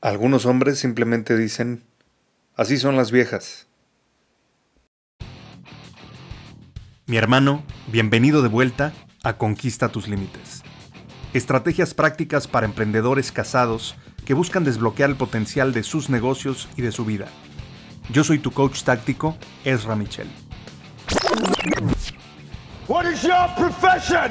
Algunos hombres simplemente dicen, así son las viejas. Mi hermano, bienvenido de vuelta a Conquista tus Límites. Estrategias prácticas para emprendedores casados que buscan desbloquear el potencial de sus negocios y de su vida. Yo soy tu coach táctico, Ezra Michel. What is your profession?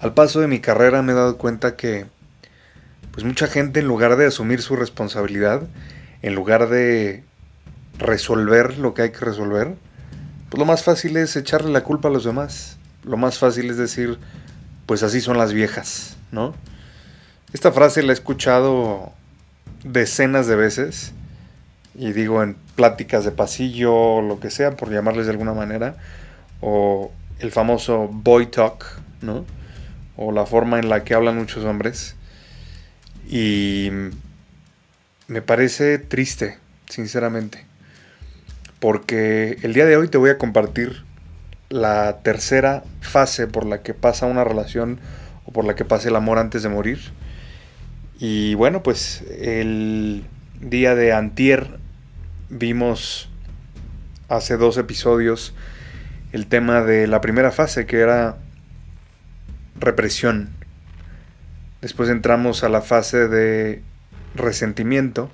Al paso de mi carrera me he dado cuenta que pues mucha gente en lugar de asumir su responsabilidad, en lugar de resolver lo que hay que resolver, pues lo más fácil es echarle la culpa a los demás lo más fácil es decir, pues así son las viejas, ¿no? Esta frase la he escuchado decenas de veces, y digo en pláticas de pasillo, o lo que sea, por llamarles de alguna manera, o el famoso boy talk, ¿no? O la forma en la que hablan muchos hombres. Y me parece triste, sinceramente. Porque el día de hoy te voy a compartir la tercera fase por la que pasa una relación o por la que pasa el amor antes de morir. Y bueno, pues el día de antier vimos hace dos episodios el tema de la primera fase que era represión. Después entramos a la fase de resentimiento.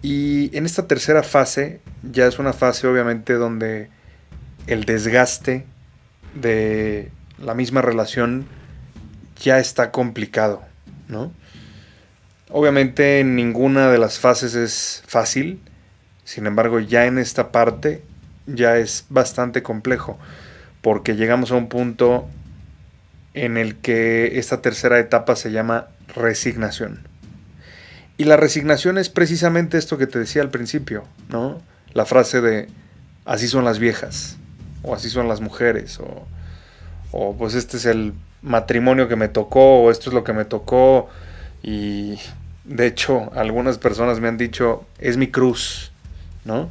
Y en esta tercera fase ya es una fase obviamente donde el desgaste de la misma relación ya está complicado, ¿no? Obviamente ninguna de las fases es fácil, sin embargo ya en esta parte ya es bastante complejo, porque llegamos a un punto en el que esta tercera etapa se llama resignación. Y la resignación es precisamente esto que te decía al principio, ¿no? La frase de así son las viejas o así son las mujeres, o, pues este es el matrimonio que me tocó, o esto es lo que me tocó, y de hecho algunas personas me han dicho, es mi cruz, ¿no?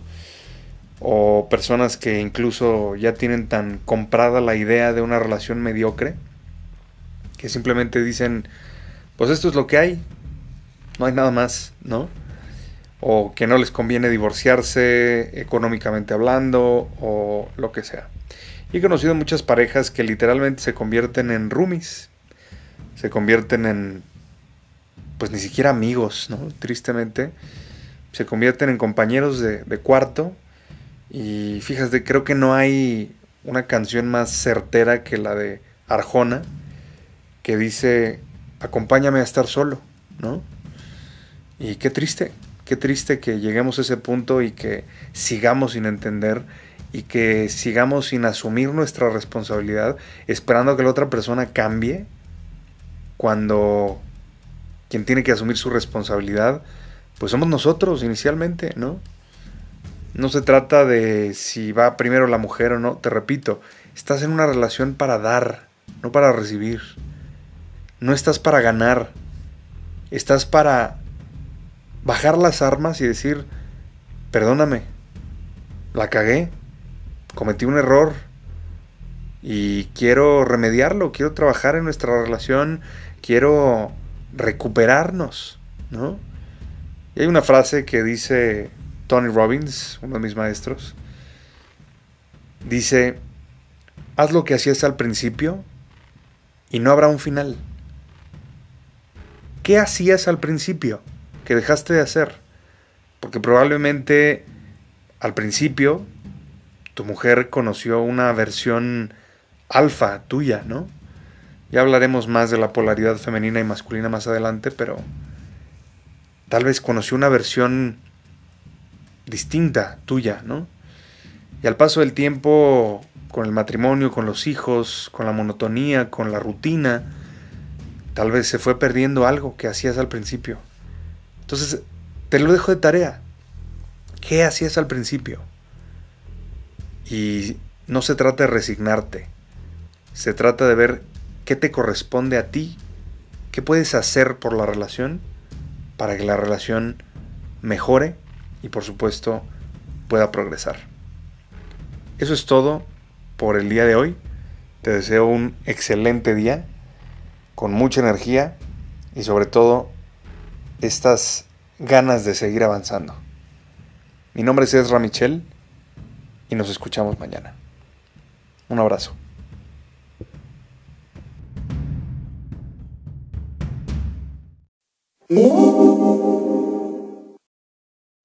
O personas que incluso ya tienen tan comprada la idea de una relación mediocre, que simplemente dicen, pues esto es lo que hay, no hay nada más, ¿no? o que no les conviene divorciarse económicamente hablando o lo que sea. Y he conocido muchas parejas que literalmente se convierten en roomies, se convierten en, pues ni siquiera amigos, ¿no? Tristemente, se convierten en compañeros de, de cuarto y fíjate, creo que no hay una canción más certera que la de Arjona, que dice, acompáñame a estar solo, ¿no? Y qué triste, Qué triste que lleguemos a ese punto y que sigamos sin entender y que sigamos sin asumir nuestra responsabilidad esperando que la otra persona cambie cuando quien tiene que asumir su responsabilidad pues somos nosotros inicialmente, ¿no? No se trata de si va primero la mujer o no, te repito, estás en una relación para dar, no para recibir. No estás para ganar, estás para bajar las armas y decir, perdóname, la cagué, cometí un error y quiero remediarlo, quiero trabajar en nuestra relación, quiero recuperarnos, ¿no? Y hay una frase que dice Tony Robbins, uno de mis maestros, dice, haz lo que hacías al principio y no habrá un final. ¿Qué hacías al principio? que dejaste de hacer. Porque probablemente al principio tu mujer conoció una versión alfa tuya, ¿no? Ya hablaremos más de la polaridad femenina y masculina más adelante, pero tal vez conoció una versión distinta tuya, ¿no? Y al paso del tiempo, con el matrimonio, con los hijos, con la monotonía, con la rutina, tal vez se fue perdiendo algo que hacías al principio. Entonces, te lo dejo de tarea. ¿Qué hacías al principio? Y no se trata de resignarte. Se trata de ver qué te corresponde a ti, qué puedes hacer por la relación para que la relación mejore y por supuesto pueda progresar. Eso es todo por el día de hoy. Te deseo un excelente día, con mucha energía y sobre todo estas ganas de seguir avanzando. Mi nombre es Ezra Michel y nos escuchamos mañana. Un abrazo.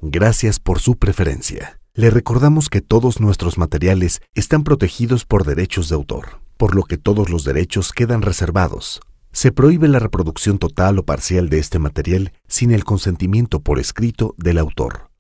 Gracias por su preferencia. Le recordamos que todos nuestros materiales están protegidos por derechos de autor, por lo que todos los derechos quedan reservados. Se prohíbe la reproducción total o parcial de este material sin el consentimiento por escrito del autor.